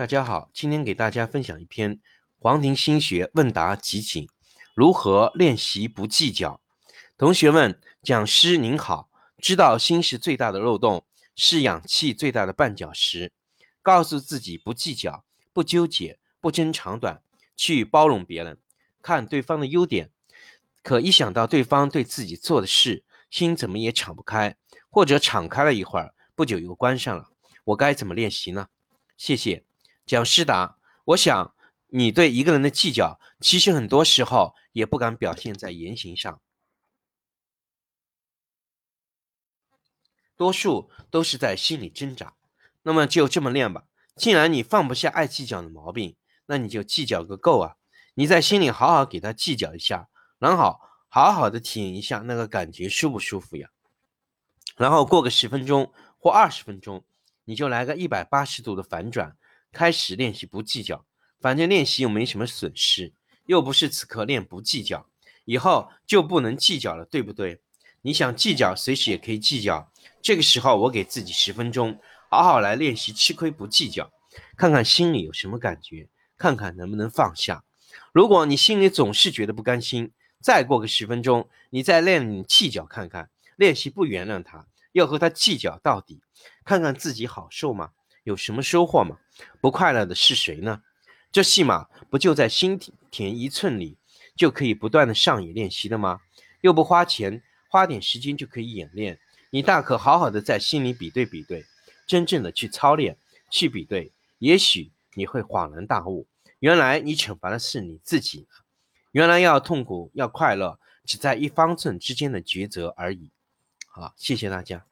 大家好，今天给大家分享一篇《黄庭心学问答集锦》，如何练习不计较？同学们，讲师您好，知道心是最大的漏洞，是氧气最大的绊脚石。告诉自己不计较、不纠结、不争长短，去包容别人，看对方的优点。可一想到对方对自己做的事，心怎么也敞不开，或者敞开了一会儿，不久又关上了。我该怎么练习呢？谢谢。讲师达：我想你对一个人的计较，其实很多时候也不敢表现在言行上，多数都是在心里挣扎。那么就这么练吧。既然你放不下爱计较的毛病，那你就计较个够啊！你在心里好好给他计较一下，然后好好的体验一下那个感觉舒不舒服呀？然后过个十分钟或二十分钟，你就来个一百八十度的反转。开始练习不计较，反正练习又没什么损失，又不是此刻练不计较，以后就不能计较了，对不对？你想计较，随时也可以计较。这个时候，我给自己十分钟，好好来练习吃亏不计较，看看心里有什么感觉，看看能不能放下。如果你心里总是觉得不甘心，再过个十分钟，你再练你计较看看，练习不原谅他，要和他计较到底，看看自己好受吗？有什么收获吗？不快乐的是谁呢？这戏码不就在心田一寸里，就可以不断的上演练习的吗？又不花钱，花点时间就可以演练。你大可好好的在心里比对比对，真正的去操练，去比对，也许你会恍然大悟，原来你惩罚的是你自己，原来要痛苦要快乐，只在一方寸之间的抉择而已。好，谢谢大家。